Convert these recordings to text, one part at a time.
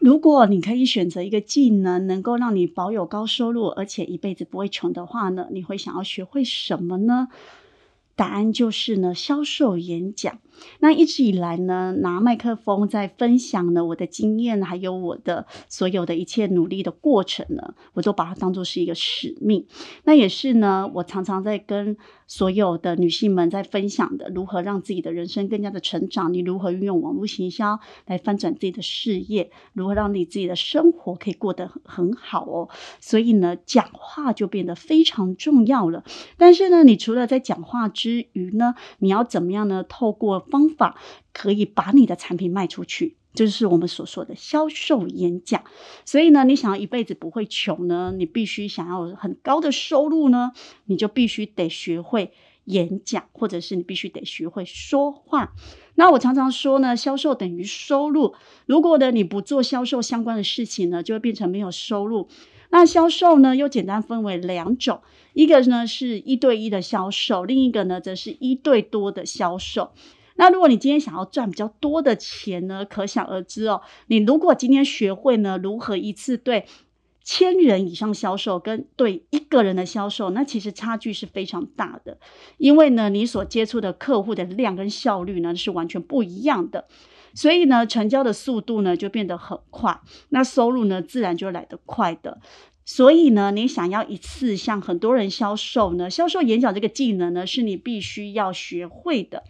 如果你可以选择一个技能，能够让你保有高收入，而且一辈子不会穷的话呢？你会想要学会什么呢？答案就是呢，销售演讲。那一直以来呢，拿麦克风在分享呢我的经验，还有我的所有的一切努力的过程呢，我都把它当做是一个使命。那也是呢，我常常在跟所有的女性们在分享的，如何让自己的人生更加的成长，你如何运用网络行销来翻转自己的事业，如何让你自己的生活可以过得很好哦。所以呢，讲话就变得非常重要了。但是呢，你除了在讲话之余呢，你要怎么样呢？透过方法可以把你的产品卖出去，就是我们所说的销售演讲。所以呢，你想要一辈子不会穷呢，你必须想要很高的收入呢，你就必须得学会演讲，或者是你必须得学会说话。那我常常说呢，销售等于收入。如果呢你不做销售相关的事情呢，就会变成没有收入。那销售呢，又简单分为两种，一个呢是一对一的销售，另一个呢则是一对多的销售。那如果你今天想要赚比较多的钱呢，可想而知哦。你如果今天学会呢如何一次对千人以上销售，跟对一个人的销售，那其实差距是非常大的。因为呢，你所接触的客户的量跟效率呢是完全不一样的，所以呢，成交的速度呢就变得很快，那收入呢自然就来得快的。所以呢，你想要一次向很多人销售呢，销售演讲这个技能呢，是你必须要学会的。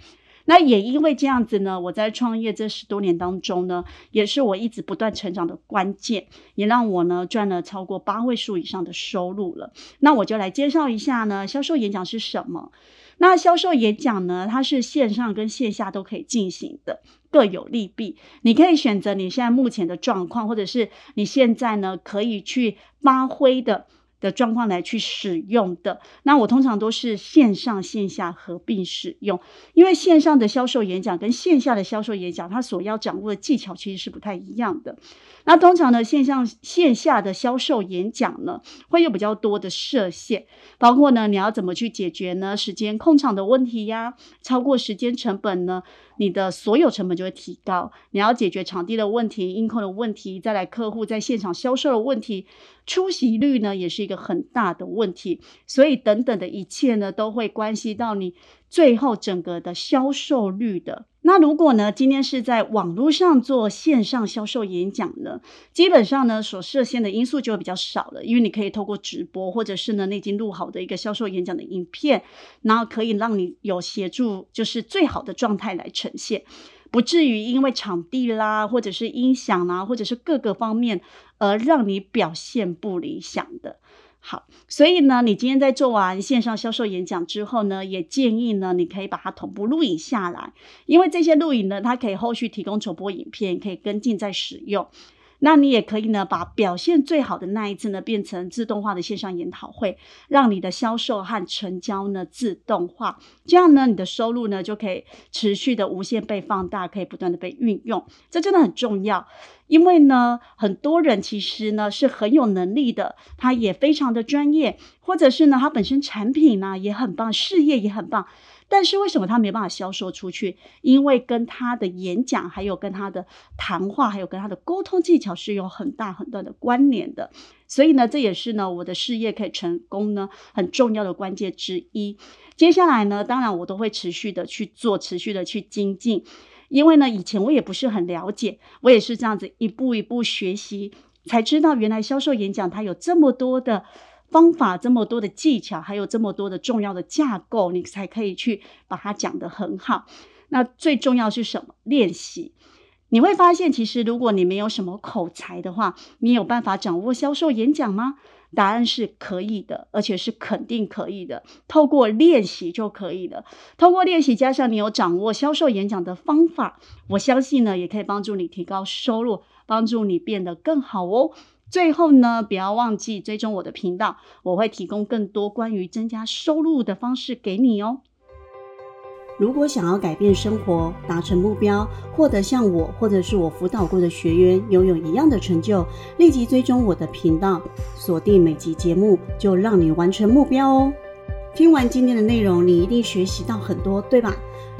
那也因为这样子呢，我在创业这十多年当中呢，也是我一直不断成长的关键，也让我呢赚了超过八位数以上的收入了。那我就来介绍一下呢，销售演讲是什么？那销售演讲呢，它是线上跟线下都可以进行的，各有利弊。你可以选择你现在目前的状况，或者是你现在呢可以去发挥的。的状况来去使用的，那我通常都是线上线下合并使用，因为线上的销售演讲跟线下的销售演讲，它所要掌握的技巧其实是不太一样的。那通常呢，线上线下的销售演讲呢，会有比较多的设限，包括呢，你要怎么去解决呢？时间控场的问题呀，超过时间成本呢，你的所有成本就会提高。你要解决场地的问题、音控的问题，再来客户在现场销售的问题。出席率呢，也是一个很大的问题，所以等等的一切呢，都会关系到你最后整个的销售率的。那如果呢，今天是在网络上做线上销售演讲呢，基本上呢，所设限的因素就会比较少了，因为你可以透过直播，或者是呢，你已经录好的一个销售演讲的影片，然后可以让你有协助，就是最好的状态来呈现。不至于因为场地啦，或者是音响啦，或者是各个方面而让你表现不理想的。好，所以呢，你今天在做完线上销售演讲之后呢，也建议呢，你可以把它同步录影下来，因为这些录影呢，它可以后续提供重播影片，可以跟进再使用。那你也可以呢，把表现最好的那一次呢，变成自动化的线上研讨会，让你的销售和成交呢自动化，这样呢，你的收入呢就可以持续的无限被放大，可以不断的被运用，这真的很重要。因为呢，很多人其实呢是很有能力的，他也非常的专业，或者是呢他本身产品呢也很棒，事业也很棒。但是为什么他没办法销售出去？因为跟他的演讲，还有跟他的谈话，还有跟他的沟通技巧是有很大很大的关联的。所以呢，这也是呢我的事业可以成功呢很重要的关键之一。接下来呢，当然我都会持续的去做，持续的去精进。因为呢，以前我也不是很了解，我也是这样子一步一步学习，才知道原来销售演讲它有这么多的。方法这么多的技巧，还有这么多的重要的架构，你才可以去把它讲得很好。那最重要是什么？练习。你会发现，其实如果你没有什么口才的话，你有办法掌握销售演讲吗？答案是可以的，而且是肯定可以的。透过练习就可以了。透过练习，加上你有掌握销售演讲的方法，我相信呢，也可以帮助你提高收入，帮助你变得更好哦。最后呢，不要忘记追踪我的频道，我会提供更多关于增加收入的方式给你哦。如果想要改变生活、达成目标、获得像我或者是我辅导过的学员拥有一样的成就，立即追踪我的频道，锁定每集节目，就让你完成目标哦。听完今天的内容，你一定学习到很多，对吧？